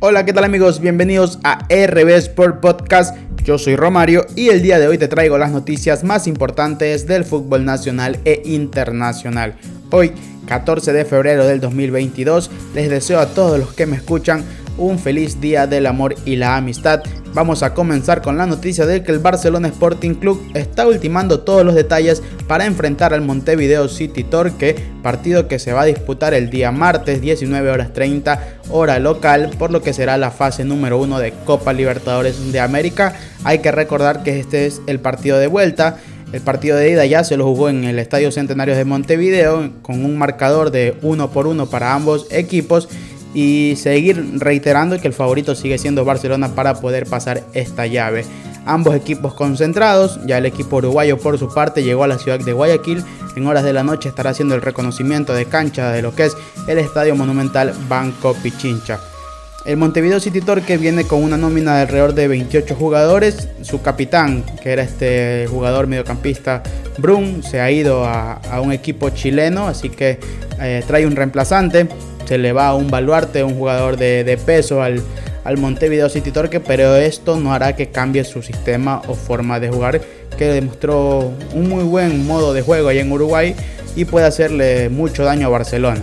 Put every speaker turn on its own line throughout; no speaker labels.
Hola, ¿qué tal amigos? Bienvenidos a RB Sport Podcast. Yo soy Romario y el día de hoy te traigo las noticias más importantes del fútbol nacional e internacional. Hoy, 14 de febrero del 2022, les deseo a todos los que me escuchan un feliz día del amor y la amistad. Vamos a comenzar con la noticia de que el Barcelona Sporting Club está ultimando todos los detalles para enfrentar al Montevideo City Torque, partido que se va a disputar el día martes 19 horas 30 hora local, por lo que será la fase número 1 de Copa Libertadores de América. Hay que recordar que este es el partido de vuelta. El partido de ida ya se lo jugó en el Estadio Centenario de Montevideo con un marcador de 1 por 1 para ambos equipos y seguir reiterando que el favorito sigue siendo Barcelona para poder pasar esta llave. Ambos equipos concentrados, ya el equipo uruguayo por su parte llegó a la ciudad de Guayaquil, en horas de la noche estará haciendo el reconocimiento de cancha de lo que es el Estadio Monumental Banco Pichincha. El Montevideo City Torque viene con una nómina de alrededor de 28 jugadores. Su capitán, que era este jugador mediocampista Brun, se ha ido a, un equipo chileno, así que eh, trae un reemplazante se le va un baluarte, un jugador de, peso al, al Montevideo City Torque, pero esto no hará que cambie su sistema o forma de jugar, que demostró un muy buen modo de juego ahí en Uruguay y puede hacerle mucho daño a Barcelona.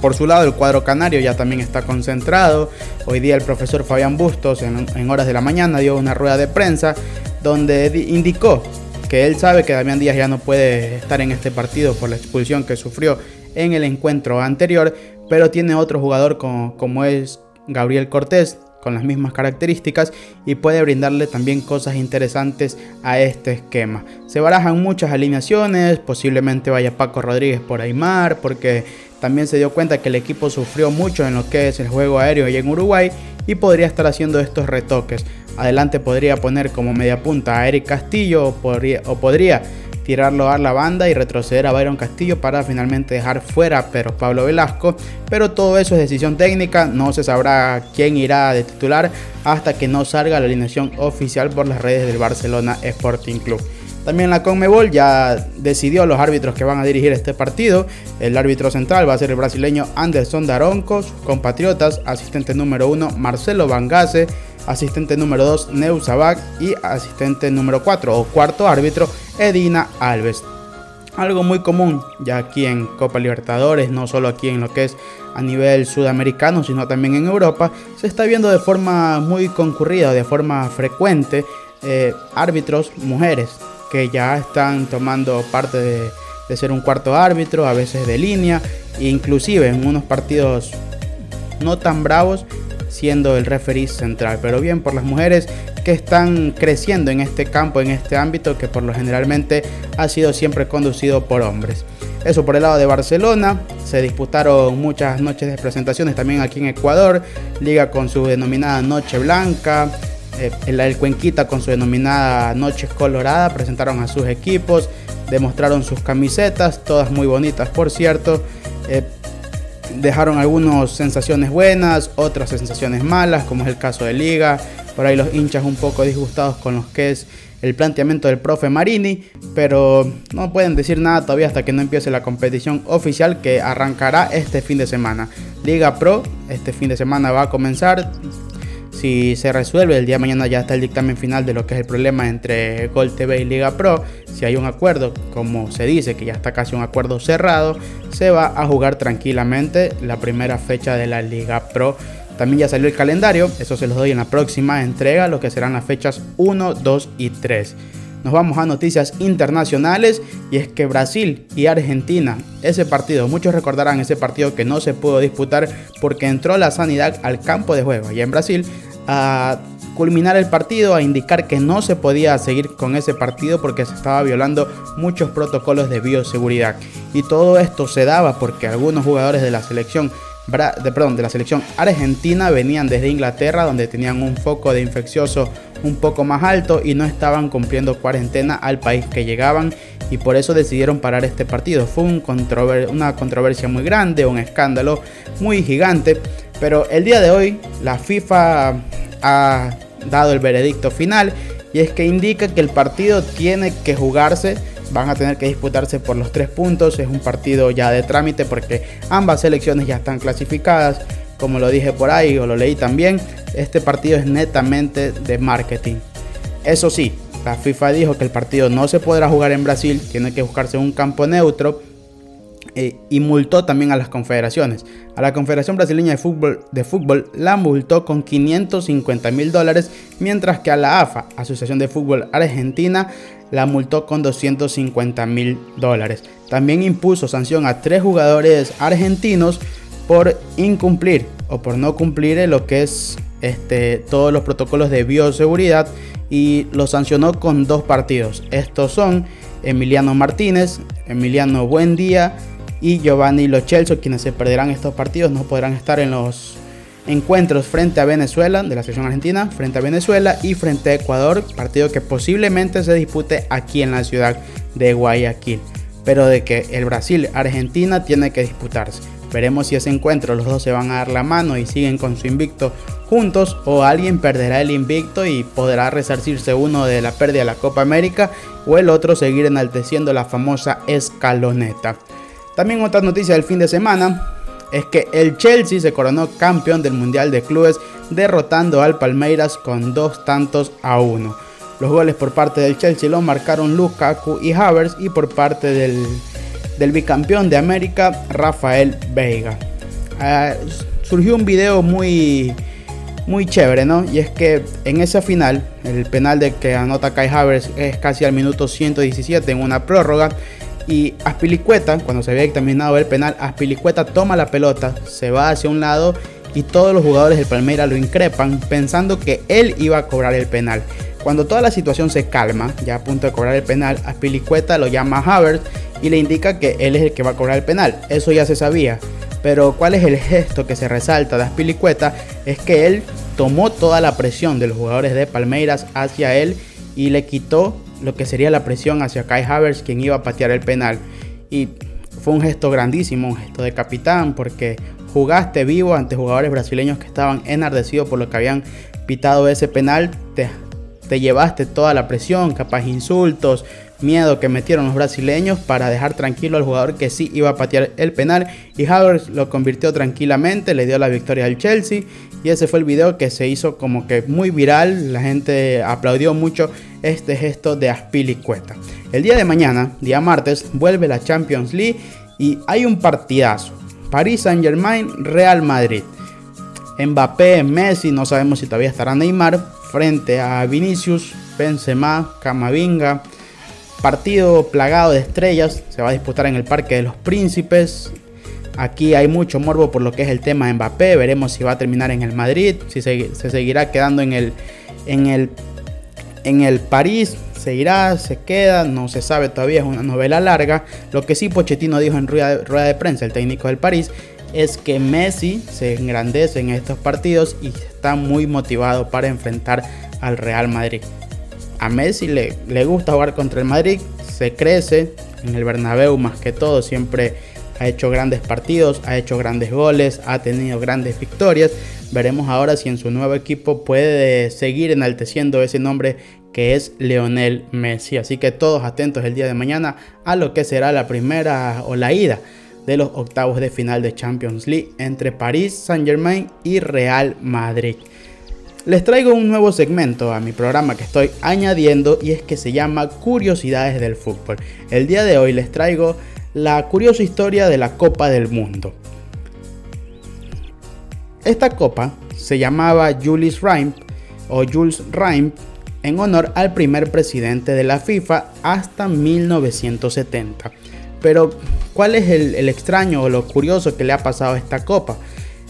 Por su lado, el cuadro canario ya también está concentrado. Hoy día el profesor Fabián Bustos en, en horas de la mañana dio una rueda de prensa donde indicó que él sabe que Damián Díaz ya no puede estar en este partido por la expulsión que sufrió en el encuentro anterior, pero tiene otro jugador como, es Gabriel Cortés con las mismas características y puede brindarle también cosas interesantes a este esquema. Se barajan muchas alineaciones, posiblemente vaya Paco Rodríguez por Aymar, porque también se dio cuenta que el equipo sufrió mucho en lo que es el juego aéreo y en Uruguay y podría estar haciendo estos retoques. Adelante podría poner como media punta a Eric Castillo o podría tirarlo a la banda y retroceder a Byron Castillo para finalmente dejar fuera pero Pablo Velasco. Pero todo eso es decisión técnica, no se sabrá quién irá de titular hasta que no salga la alineación oficial por las redes del Barcelona Sporting Club. También la Conmebol ya decidió los árbitros que van a dirigir este partido. El árbitro central va a ser el brasileño Anderson Daronco, sus compatriotas, asistente número 1 Marcelo Vangase, asistente número 2 Neusabak y asistente número 4 o cuarto árbitro Edina Alves. Algo muy común ya aquí en Copa Libertadores, no solo aquí en lo que es a nivel sudamericano, sino también en Europa, se está viendo de forma muy concurrida, de forma frecuente, eh, árbitros mujeres que ya están tomando parte de, de ser un cuarto árbitro, a veces de línea, e inclusive en unos partidos no tan bravos siendo el referee central. Pero bien por las mujeres que están creciendo en este campo, en este ámbito que por lo generalmente ha sido siempre conducido por hombres. Eso por el lado de Barcelona. Se disputaron muchas noches de presentaciones también aquí en Ecuador. Liga con su denominada Noche Blanca. Eh, el, Cuenquita con su denominada Noche Colorada. Presentaron a sus equipos. Demostraron sus camisetas. Todas muy bonitas por cierto. Eh, dejaron algunas sensaciones buenas, otras sensaciones malas, como es el caso de Liga. Por ahí los hinchas un poco disgustados con lo que es el planteamiento del profe Marini, pero no pueden decir nada todavía hasta que no empiece la competición oficial que arrancará este fin de semana. Liga Pro este fin de semana va a comenzar, si se resuelve el día de mañana ya está el dictamen final de lo que es el problema entre Gol TV y Liga Pro. Si hay un acuerdo, como se dice que ya está casi un acuerdo cerrado, se va a jugar tranquilamente la primera fecha de la Liga Pro. También ya salió el calendario, eso se los doy en la próxima entrega, lo que serán las fechas 1, 2 y 3. Nos vamos a noticias internacionales y es que Brasil y Argentina, ese partido, muchos recordarán ese partido que no se pudo disputar porque entró la sanidad al campo de juego y en Brasil a culminar el partido, a indicar que no se podía seguir con ese partido porque se estaba violando muchos protocolos de bioseguridad. Y todo esto se daba porque algunos jugadores de la selección de, perdón, de la selección argentina venían desde Inglaterra donde tenían un foco de infeccioso un poco más alto y no estaban cumpliendo cuarentena al país que llegaban y por eso decidieron parar este partido. Fue un una controversia muy grande, un escándalo muy gigante, pero el día de hoy la FIFA ha dado el veredicto final y es que indica que el partido tiene que jugarse van a tener que disputarse por los tres puntos. Es un partido ya de trámite porque ambas selecciones ya están clasificadas. como lo dije por ahí o lo leí también, este partido es netamente de marketing. Eso sí, la FIFA dijo que el partido no se podrá jugar en Brasil, tiene que buscarse un campo neutro eh, y multó también a las confederaciones. A la Confederación Brasileña de Fútbol, de Fútbol la multó con 550 mil dólares, mientras que a la AFA, Asociación de Fútbol Argentina, la multó con 250 mil dólares. También impuso sanción a tres jugadores argentinos por incumplir o por no cumplir lo que es este, todos los protocolos de bioseguridad y lo sancionó con dos partidos. Estos son Emiliano Martínez, Emiliano Buendía y Giovanni Lochelso, quienes se perderán estos partidos, no podrán estar en los encuentros frente a Venezuela, de la selección argentina, frente a Venezuela y frente a Ecuador, partido que posiblemente se dispute aquí en la ciudad de Guayaquil. Pero de que el Brasil-Argentina tiene que disputarse. Veremos si ese encuentro los dos se van a dar la mano y siguen con su invicto juntos o alguien perderá el invicto y podrá resarcirse uno de la pérdida de la Copa América o el otro seguir enalteciendo la famosa escaloneta. También otra noticia del fin de semana es que el Chelsea se coronó campeón del Mundial de Clubes derrotando al Palmeiras con dos tantos a uno. Los goles por parte del Chelsea lo marcaron Lukaku y Havertz y por parte del del bicampeón de América, Rafael Veiga. Ah, surgió un video muy, muy chévere, ¿no? Y es que en esa final, el penal de que anota Kai Havertz es casi al minuto 117 en una prórroga. Y Aspilicueta, cuando se había examinado el penal, Aspilicueta toma la pelota, se va hacia un lado y todos los jugadores del Palmeiras lo increpan pensando que él iba a cobrar el penal. Cuando toda la situación se calma, ya a punto de cobrar el penal, Aspilicueta lo llama a Havertz y le indica que él es el que va a cobrar el penal. Eso ya se sabía. Pero cuál es el gesto que se resalta de Aspilicueta es que él tomó toda la presión de los jugadores de Palmeiras hacia él y le quitó lo que sería la presión hacia Kai Havertz quien iba a patear el penal. Y fue un gesto grandísimo, un gesto de capitán porque jugaste vivo ante jugadores brasileños que estaban enardecidos por lo que habían pitado ese penal. Te te llevaste toda la presión, capaz insultos, miedo que metieron los brasileños para dejar tranquilo al jugador que sí iba a patear el penal y Havertz lo convirtió tranquilamente, le dio la victoria al Chelsea y ese fue el video que se hizo como que muy viral, la gente aplaudió mucho este gesto de Aspilicueta. El día de mañana, día martes, vuelve la Champions League y hay un partidazo. París Saint Germain, Real Madrid. Mbappé, Messi, no sabemos si todavía estará Neymar, frente a Vinicius, Benzema, Camavinga. Partido plagado de estrellas, se va a disputar en el Parque de los Príncipes. Aquí hay mucho morbo por lo que es el tema de Mbappé. Veremos si va a terminar en el Madrid, si se, seguirá quedando en el, en el, en el París. Seguirá, se queda, no se sabe todavía, es una novela larga. Lo que sí Pochettino dijo en rueda, rueda de prensa, el técnico del París, es que Messi se engrandece en estos partidos y está muy motivado para enfrentar al Real Madrid. A Messi le, le gusta jugar contra el Madrid, se crece en el Bernabéu más que todo, siempre ha hecho grandes partidos, ha hecho grandes goles, ha tenido grandes victorias. Veremos ahora si en su nuevo equipo puede seguir enalteciendo ese nombre que es Leonel Messi. Así que todos atentos el día de mañana a lo que será la primera o la ida de los octavos de final de Champions League entre París Saint Germain y Real Madrid. Les traigo un nuevo segmento a mi programa que estoy añadiendo y es que se llama Curiosidades del Fútbol. El día de hoy les traigo la curiosa historia de la Copa del Mundo. Esta copa se llamaba Julius Reim o Jules Reim en honor al primer presidente de la FIFA hasta 1970. Pero, ¿cuál es el, extraño o lo curioso que le ha pasado a esta copa?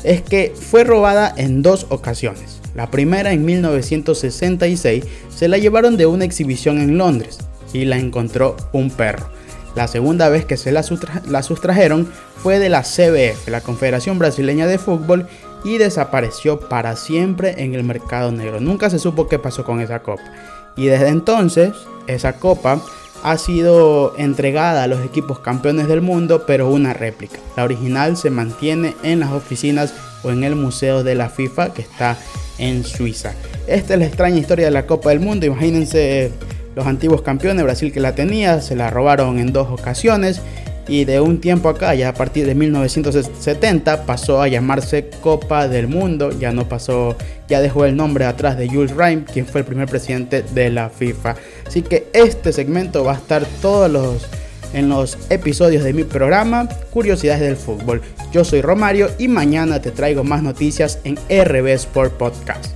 Es que fue robada en dos ocasiones. La primera en 1966 se la llevaron de una exhibición en Londres y la encontró un perro. La segunda vez que se la, sustrajeron fue de la CBF, la Confederación Brasileña de Fútbol, y desapareció para siempre en el mercado negro. Nunca se supo qué pasó con esa copa. Y desde entonces, esa copa ha sido entregada a los equipos campeones del mundo, pero una réplica. La original se mantiene en las oficinas o en el Museo de la FIFA que está en Suiza. Esta es la extraña historia de la Copa del Mundo. Imagínense los antiguos campeones, Brasil que la tenía, se la robaron en dos ocasiones y de un tiempo acá, ya a partir de 1970, pasó a llamarse Copa del Mundo, ya no pasó, ya dejó el nombre atrás de Jules Rimet, quien fue el primer presidente de la FIFA. Así que este segmento va a estar todos los en los episodios de mi programa Curiosidades del Fútbol. Yo soy Romario y mañana te traigo más noticias en RB Sport Podcast.